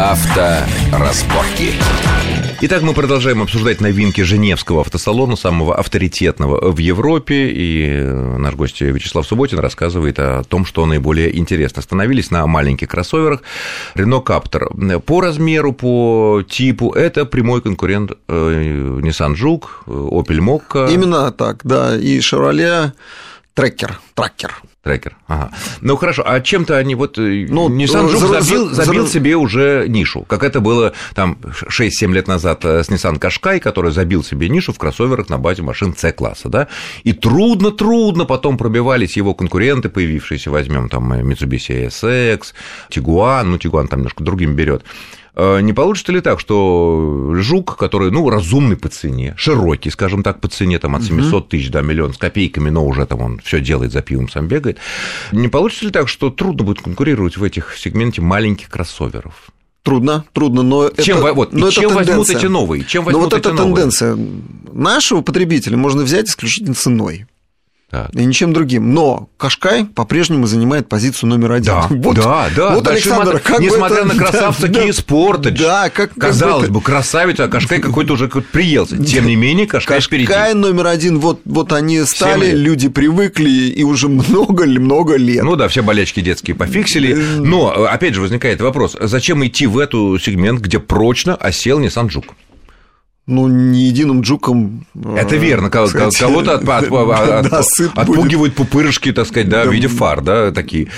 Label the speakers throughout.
Speaker 1: Авторазборки.
Speaker 2: Итак, мы продолжаем обсуждать новинки Женевского автосалона, самого авторитетного в Европе. И наш гость Вячеслав Субботин рассказывает о том, что наиболее интересно. Остановились на маленьких кроссоверах Renault Captur. По размеру, по типу это прямой конкурент э, Nissan Juke, Opel Mokka.
Speaker 3: Именно так, да. И Chevrolet Tracker, Tracker.
Speaker 2: Трекер. Ага. Ну хорошо, а чем-то они вот э, ну, Nissan Juke за, забил, забил за... себе уже нишу, как это было там 6-7 лет назад э, с Nissan Qashqai, который забил себе нишу в кроссоверах на базе машин C-класса, да, и трудно-трудно потом пробивались его конкуренты, появившиеся, возьмем там Mitsubishi SX, Tiguan, ну Tiguan там немножко другим берет. Э, не получится ли так, что жук, который, ну, разумный по цене, широкий, скажем так, по цене, там, от 700 тысяч до миллиона с копейками, но уже там он все делает, за пивом сам бегает, не получится ли так, что трудно будет конкурировать в этих сегменте маленьких кроссоверов?
Speaker 3: Трудно, трудно, но
Speaker 2: чем,
Speaker 3: это,
Speaker 2: вот, но и чем возьмут эти новые? Чем возьмут
Speaker 3: но вот эта
Speaker 2: новые?
Speaker 3: тенденция нашего потребителя можно взять исключительно ценой. Так. И ничем другим. Но Кашкай по-прежнему занимает позицию номер один.
Speaker 2: Да, вот, да, да.
Speaker 3: Вот, Александр, как
Speaker 2: Несмотря
Speaker 3: это...
Speaker 2: на красавца да, Sportage.
Speaker 3: Да, как...
Speaker 2: Казалось бы, красавец, а Кашкай какой-то уже приелся. Тем не менее, Кашкай,
Speaker 3: Кашкай
Speaker 2: впереди.
Speaker 3: номер один, вот, вот они стали, люди привыкли, и уже много-много лет.
Speaker 2: Ну да, все болячки детские пофиксили. Но, опять же, возникает вопрос, зачем идти в эту сегмент, где прочно осел Nissan Juke?
Speaker 3: Ну, не единым джуком...
Speaker 2: Это верно, кого-то от, от, от, да, отпугивают будет. пупырышки, так сказать, да, да, в виде фар, да, такие.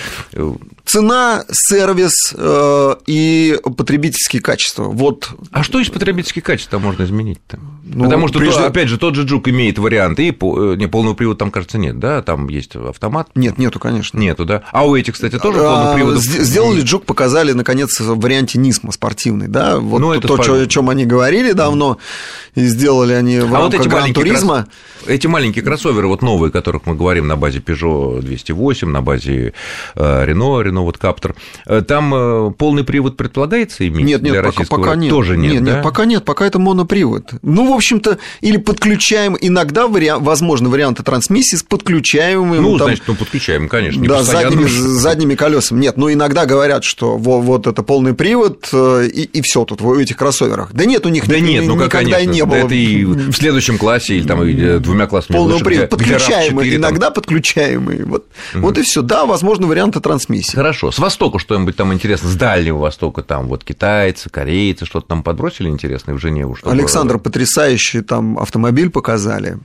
Speaker 3: Цена, сервис э, и потребительские качества. Вот.
Speaker 2: А что из потребительских качеств можно изменить-то? Ну, Потому что, прежде... опять же, тот же Джук имеет варианты, и э, не, полного привода там, кажется, нет, да? Там есть автомат.
Speaker 3: Нет, нету, конечно.
Speaker 2: Нету, да? А у этих, кстати, тоже полный привод.
Speaker 3: Сделали Джук, показали, наконец, в варианте Нисма спортивный, да? Вот ну, это то, спор... о чем они говорили давно, и сделали они в а рамках вот эти Гран-туризма. Крос...
Speaker 2: Эти маленькие кроссоверы, вот новые, о которых мы говорим на базе Peugeot 208, на базе э, Renault, Renault вот Captur, э, там полный привод предполагается иметь
Speaker 3: нет, нет,
Speaker 2: для
Speaker 3: пока,
Speaker 2: российского
Speaker 3: пока нет.
Speaker 2: Тоже нет,
Speaker 3: нет,
Speaker 2: да?
Speaker 3: нет, пока нет, пока это монопривод. Ну, в общем-то, или подключаем, иногда вариа... возможно варианты трансмиссии с подключаемым...
Speaker 2: Ну,
Speaker 3: там...
Speaker 2: значит, ну, подключаем, конечно.
Speaker 3: Да, задними, задними колесами. Нет, ну, иногда говорят, что вот, вот это полный привод, и, и все тут в этих кроссоверах. Да нет, у них
Speaker 2: да
Speaker 3: ни,
Speaker 2: нет, ну,
Speaker 3: никогда
Speaker 2: конечно,
Speaker 3: не было.
Speaker 2: Да это и в следующем классе или там и двумя классами
Speaker 3: Полный привод, подключаемый,
Speaker 2: 4,
Speaker 3: иногда там... подключаемый. Вот, угу. вот и все. Да, возможно, варианты трансмиссии.
Speaker 2: Хорошо. С востока что-нибудь там интересно, с Дальнего Востока, там вот китайцы, корейцы, что-то там подбросили интересное в Женеву?
Speaker 3: Александр, потрясающий там автомобиль показали.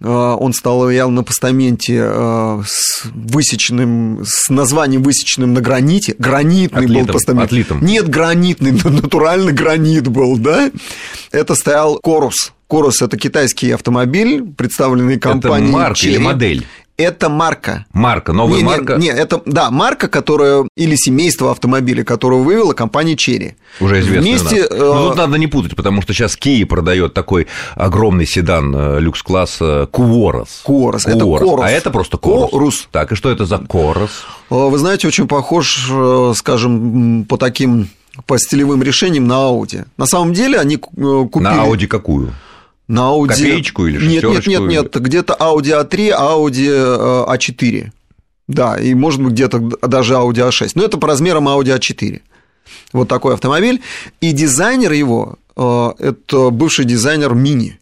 Speaker 3: А, он стал явно на постаменте а, с высеченным, с названием высеченным на граните. Гранитный отлитым, был постамент.
Speaker 2: Отлитым.
Speaker 3: Нет, гранитный, натуральный гранит был, да? Это стоял Корус. Корус – это китайский автомобиль, представленный компанией
Speaker 2: Это марка или модель?
Speaker 3: Это марка.
Speaker 2: Марка, новая
Speaker 3: не,
Speaker 2: марка?
Speaker 3: Нет, не, это, да, марка, которая, или семейство автомобилей, которую вывела компания Черри.
Speaker 2: Уже известно.
Speaker 3: Вместе...
Speaker 2: Э... Но тут надо не путать, потому что сейчас Kia продает такой огромный седан э, люкс-класса Куорос.
Speaker 3: Куорос, это Корус.
Speaker 2: А это просто Корус.
Speaker 3: Корус.
Speaker 2: Так, и что это за Корос?
Speaker 3: Вы знаете, очень похож, э, скажем, по таким по стилевым решениям на Audi. На самом деле они э, купили...
Speaker 2: На Audi какую?
Speaker 3: На Audi...
Speaker 2: Копеечку или шестерочку?
Speaker 3: Нет, нет, нет, нет, где-то Audi A3, Audi A4. Да, и может быть где-то даже Audi A6. Но это по размерам Audi A4. Вот такой автомобиль. И дизайнер его э, – это бывший дизайнер Мини.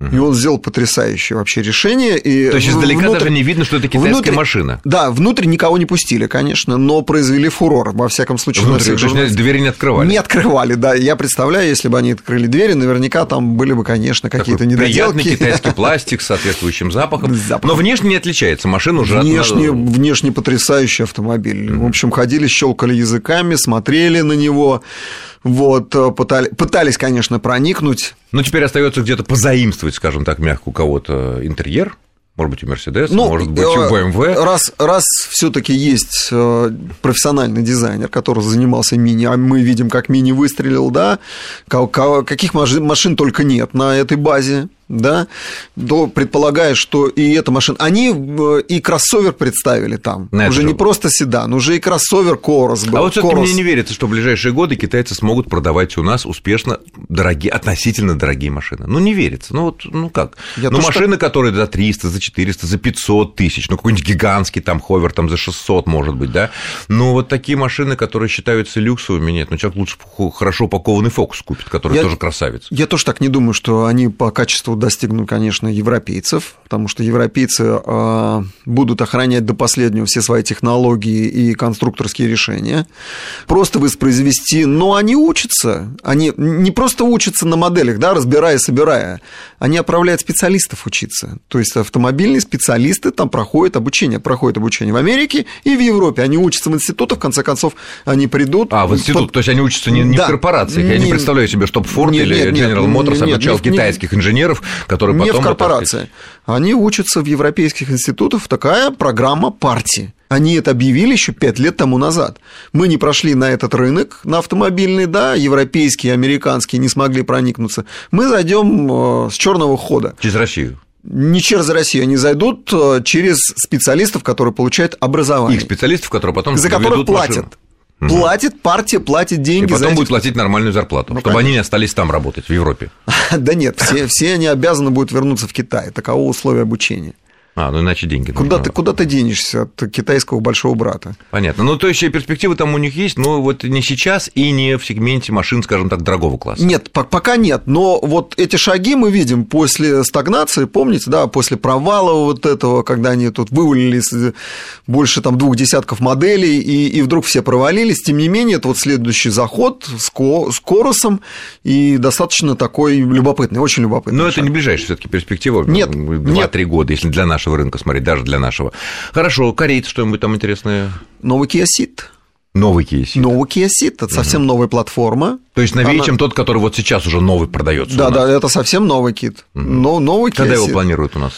Speaker 3: И он сделал потрясающее вообще решение. И
Speaker 2: То есть издалека внутрь... даже не видно, что это китайская внутрь... машина.
Speaker 3: Да, внутрь никого не пустили, конечно, но произвели фурор, во всяком случае.
Speaker 2: Внутрь, то есть двери не открывали?
Speaker 3: Не открывали, да. Я представляю, если бы они открыли двери, наверняка там были бы, конечно, какие-то недоделки.
Speaker 2: Приятный китайский пластик с соответствующим запахом. Запах. Но внешне не отличается, машина уже...
Speaker 3: Внешне, внешне потрясающий автомобиль. В общем, ходили, щелкали языками, смотрели на него. Вот, э, пытали, пытались, конечно, проникнуть.
Speaker 2: Но теперь остается где-то позаимствовать, скажем так, мягко у кого-то интерьер. Может быть, у Мерседес, ну, может быть, у BMW.
Speaker 3: Э, раз, раз все-таки есть э, профессиональный дизайнер, который занимался мини, а мы видим, как мини выстрелил, да, каких машин только нет на этой базе. Да, то предполагая, что и эта машина... Они э, и кроссовер представили там. Natural. Уже не просто седан, уже и кроссовер Корос был.
Speaker 2: А вот все-таки мне не верится, что в ближайшие годы китайцы смогут продавать у нас успешно дорогие, относительно дорогие машины. Ну, не верится. Ну, вот, ну как? Я ну, машины, что... которые за 300, за 400, за 500 тысяч, ну, какой-нибудь гигантский там ховер там за 600, может быть, да? Ну, вот такие машины, которые считаются люксовыми, нет. Ну, человек лучше хорошо упакованный фокус купит, который я... тоже красавец.
Speaker 3: Я тоже так не думаю, что они по качеству достигнут, конечно, европейцев, потому что европейцы э, будут охранять до последнего все свои технологии и конструкторские решения. Просто воспроизвести, но они учатся, они не просто учатся на моделях, да, разбирая, собирая, они отправляют специалистов учиться. То есть автомобильные специалисты там проходят обучение, проходят обучение в Америке и в Европе. Они учатся в институтах, в конце концов, они придут.
Speaker 2: А, в институт, под... то есть они учатся не, не да. в корпорациях. Я не, не представляю себе, чтобы Ford нет, или нет, General Motors нет, обучал нет, китайских инженеров, которые потом...
Speaker 3: Не в корпорации. Они учатся в европейских институтах. Такая программа партии. Они это объявили еще пять лет тому назад. Мы не прошли на этот рынок, на автомобильный, да, европейские, американские не смогли проникнуться. Мы зайдем э, с черного хода.
Speaker 2: Через Россию
Speaker 3: не через Россию, они зайдут э, через специалистов, которые получают образование.
Speaker 2: Их специалистов, которые потом
Speaker 3: за которых платят. Машину. Платит, партия платит деньги.
Speaker 2: И потом будет платить нормальную зарплату, ну, чтобы конечно. они не остались там работать, в Европе.
Speaker 3: Да нет, все, все они обязаны будут вернуться в Китай. Таково условие обучения.
Speaker 2: А, ну иначе деньги
Speaker 3: куда нужно. Ты, куда ты денешься от китайского большого брата?
Speaker 2: Понятно. Ну, то есть перспективы там у них есть, но вот не сейчас и не в сегменте машин, скажем так, дорогого класса.
Speaker 3: Нет, пока нет. Но вот эти шаги мы видим после стагнации, помните, да, после провала вот этого, когда они тут вывалились больше там двух десятков моделей, и, и вдруг все провалились. Тем не менее, это вот следующий заход с, ко, с Коросом, и достаточно такой любопытный, очень любопытный.
Speaker 2: Но шаг. это не ближайшая все таки перспектива.
Speaker 3: Нет.
Speaker 2: 2-3 года, если для нашего нашего рынка смотреть, даже для нашего. Хорошо, корейцы что-нибудь там интересное?
Speaker 3: Новый Kia Ceed.
Speaker 2: Новый Kia Ceed.
Speaker 3: Новый Kia Ceed, это угу. совсем новая платформа.
Speaker 2: То есть новее, Она... чем тот, который вот сейчас уже новый продается.
Speaker 3: Да, да, это совсем новый кит. Угу. Но новый
Speaker 2: Когда Kia его планируют у нас?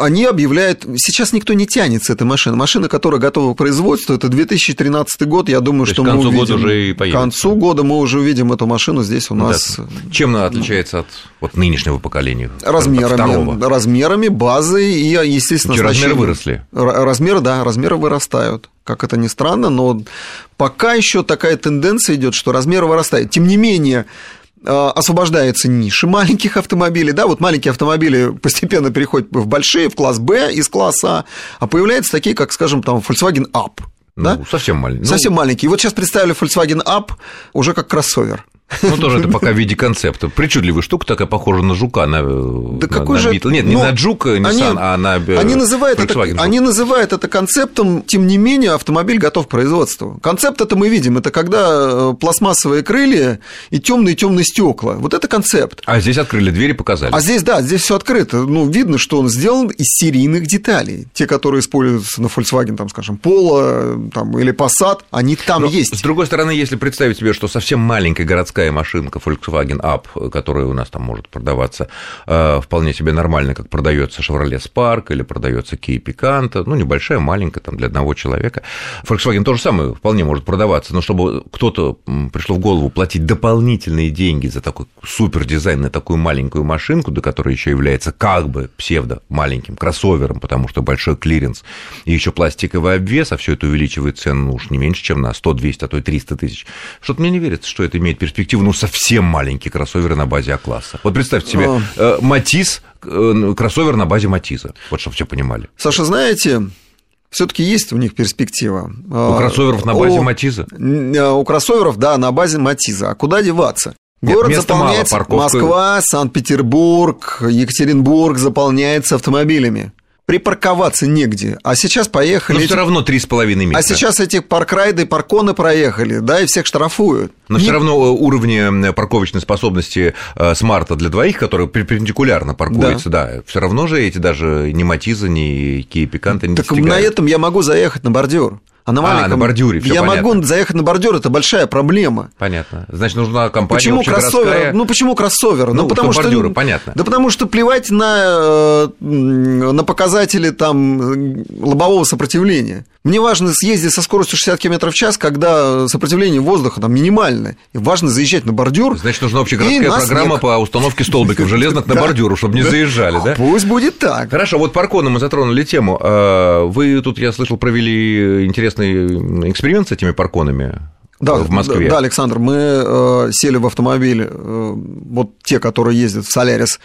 Speaker 3: Они объявляют, сейчас никто не тянет с этой машины. Машина, которая готова к производству, это 2013 год, я думаю, То что мы увидим. Года уже и. К концу года мы уже увидим эту машину здесь у нас. Да.
Speaker 2: Чем она отличается от вот нынешнего поколения?
Speaker 3: Размерами, размерами, базой и, естественно,
Speaker 2: Что, размеры выросли?
Speaker 3: Размеры, да, размеры вырастают. Как это ни странно, но пока еще такая тенденция идет, что размеры вырастают. Тем не менее, освобождается ниши маленьких автомобилей, да, вот маленькие автомобили постепенно переходят в большие, в класс Б из класса А, а появляются такие, как, скажем, там Volkswagen Up, ну, да?
Speaker 2: совсем маленький.
Speaker 3: Совсем ну... маленький. И вот сейчас представили Volkswagen Up уже как кроссовер.
Speaker 2: Ну, тоже это пока в виде концепта. Причудливая штука такая, похожа на жука, на,
Speaker 3: да какой на же...
Speaker 2: Beetle. Нет, ну, не на Джука, Nissan, они, а на
Speaker 3: э, они называют, это, они называют это концептом, тем не менее, автомобиль готов к производству. Концепт это мы видим, это когда э, пластмассовые крылья и темные темные стекла. Вот это концепт.
Speaker 2: А здесь открыли двери, показали.
Speaker 3: А здесь, да, здесь все открыто. Ну, видно, что он сделан из серийных деталей. Те, которые используются на Volkswagen, там, скажем, Polo там, или Passat, они там Но, есть.
Speaker 2: С другой стороны, если представить себе, что совсем маленькая городская городская машинка Volkswagen Up, которая у нас там может продаваться э, вполне себе нормально, как продается Chevrolet Spark или продается Kia Picanto, ну, небольшая, маленькая, там, для одного человека. Volkswagen то же самое вполне может продаваться, но чтобы кто-то пришло в голову платить дополнительные деньги за такой супер дизайн на такую маленькую машинку, до которой еще является как бы псевдо маленьким кроссовером, потому что большой клиренс, и еще пластиковый обвес, а все это увеличивает цену ну, уж не меньше, чем на 100, 200, а то и 300 тысяч. Что-то мне не верится, что это имеет перспективу перспективу, ну, совсем маленькие кроссоверы на базе А-класса. Вот представьте себе, а. э, Матис, э, кроссовер на базе Матиза, вот чтобы все понимали.
Speaker 3: Саша, знаете, все-таки есть у них перспектива.
Speaker 2: У кроссоверов на базе у, Матиза?
Speaker 3: Э, у кроссоверов, да, на базе Матиза. А куда деваться? Город Нет, заполняется, мало, Москва, Санкт-Петербург, Екатеринбург заполняется автомобилями припарковаться негде. А сейчас поехали...
Speaker 2: Но все равно 3,5 метра.
Speaker 3: А сейчас эти паркрайды, парконы проехали, да, и всех штрафуют.
Speaker 2: Но Не... все равно э, уровни парковочной способности э, смарта для двоих, который перпендикулярно паркуется, да, да все равно же эти даже ни Матиза, ни Kia Picanto не
Speaker 3: Так достигают. на этом я могу заехать на бордюр. А на маленьком...
Speaker 2: А, на бордюре,
Speaker 3: Я
Speaker 2: понятно.
Speaker 3: могу заехать на бордюр, это большая проблема.
Speaker 2: Понятно. Значит, нужна компания
Speaker 3: Почему кроссовер? Ну, почему кроссовер?
Speaker 2: Ну,
Speaker 3: потому что...
Speaker 2: бордюры, понятно.
Speaker 3: Да потому что плевать на, э, на показатели там лобового сопротивления. Мне важно съездить со скоростью 60 км в час, когда сопротивление воздуха там минимальное. И важно заезжать на бордюр.
Speaker 2: Значит, нужна общегородская программа снег. по установке столбиков железных на бордюру, чтобы не заезжали, да?
Speaker 3: Пусть будет так.
Speaker 2: Хорошо, вот парконы мы затронули тему. А, вы тут, я слышал, провели интересный эксперимент с этими парконами
Speaker 3: да,
Speaker 2: в Москве.
Speaker 3: Да, Александр, мы э, сели в автомобиль, э, вот те, которые ездят в Солярис,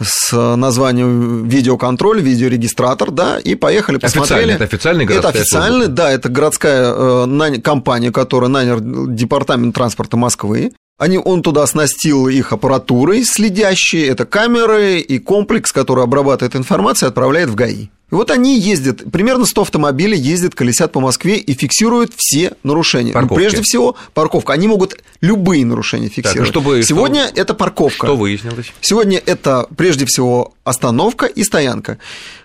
Speaker 3: с названием видеоконтроль, видеорегистратор, да, и поехали, посмотрели.
Speaker 2: Это официальный
Speaker 3: Это официальный, да, это городская э, компания, которая нанял Департамент транспорта Москвы. Они, он туда оснастил их аппаратурой следящей, это камеры и комплекс, который обрабатывает информацию и отправляет в ГАИ. И вот они ездят, примерно 100 автомобилей ездят, колесят по Москве и фиксируют все нарушения. Ну, прежде всего, парковка. Они могут любые нарушения фиксировать. Так,
Speaker 2: чтобы,
Speaker 3: Сегодня
Speaker 2: что,
Speaker 3: это парковка.
Speaker 2: Что выяснилось?
Speaker 3: Сегодня это прежде всего остановка и стоянка.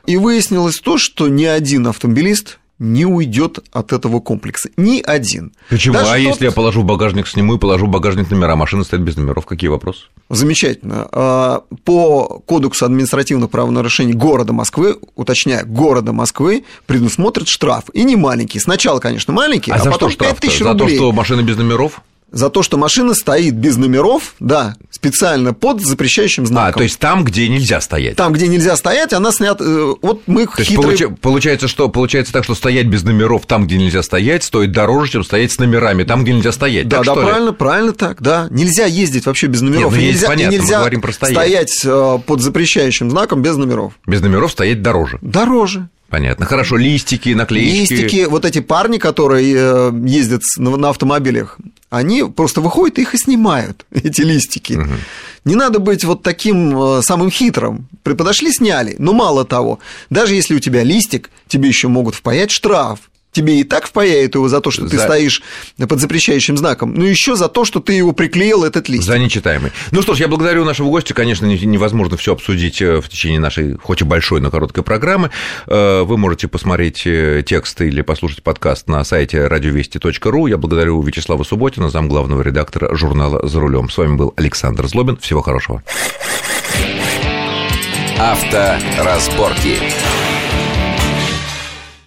Speaker 3: И выяснилось то, что ни один автомобилист не уйдет от этого комплекса. Ни один.
Speaker 2: Почему? Даже а тот... если я положу в багажник, сниму и положу в багажник номера, машина стоит без номеров, какие вопросы?
Speaker 3: Замечательно. А, по Кодексу административных правонарушений города Москвы, уточняю, города Москвы, предусмотрит штраф. И не маленький. Сначала, конечно, маленький,
Speaker 2: а,
Speaker 3: а потом
Speaker 2: что
Speaker 3: 5 тысяч
Speaker 2: рублей.
Speaker 3: За
Speaker 2: то, что машина без номеров?
Speaker 3: За то, что машина стоит без номеров, да, специально под запрещающим знаком.
Speaker 2: А, то есть там, где нельзя стоять.
Speaker 3: Там, где нельзя стоять, она снята. Э, вот мы
Speaker 2: то хитрые... есть получается, что получается так, что стоять без номеров там, где нельзя стоять, стоит дороже, чем стоять с номерами там, где нельзя стоять.
Speaker 3: Да,
Speaker 2: так,
Speaker 3: да, правильно, ли? правильно так, да. Нельзя ездить вообще без номеров.
Speaker 2: Нет, ну,
Speaker 3: нельзя,
Speaker 2: понятно,
Speaker 3: нельзя
Speaker 2: мы говорим про стоять.
Speaker 3: стоять э, под запрещающим знаком без номеров.
Speaker 2: Без номеров стоять дороже.
Speaker 3: Дороже.
Speaker 2: Понятно. Хорошо, листики, наклеечки.
Speaker 3: Листики, вот эти парни, которые э, ездят на автомобилях, они просто выходят их и снимают, эти листики. Угу. Не надо быть вот таким э, самым хитрым. Подошли, сняли. Но мало того, даже если у тебя листик, тебе еще могут впаять штраф тебе и так впаяют его за то, что за... ты стоишь под запрещающим знаком, но еще за то, что ты его приклеил, этот лист.
Speaker 2: За нечитаемый. Ну что ж, я благодарю нашего гостя. Конечно, невозможно все обсудить э, в течение нашей, хоть и большой, но короткой программы. Э, вы можете посмотреть э, текст или послушать подкаст на сайте радиовести.ру. Я благодарю Вячеслава Субботина, зам главного редактора журнала «За рулем». С вами был Александр Злобин. Всего хорошего.
Speaker 1: Авторазборки.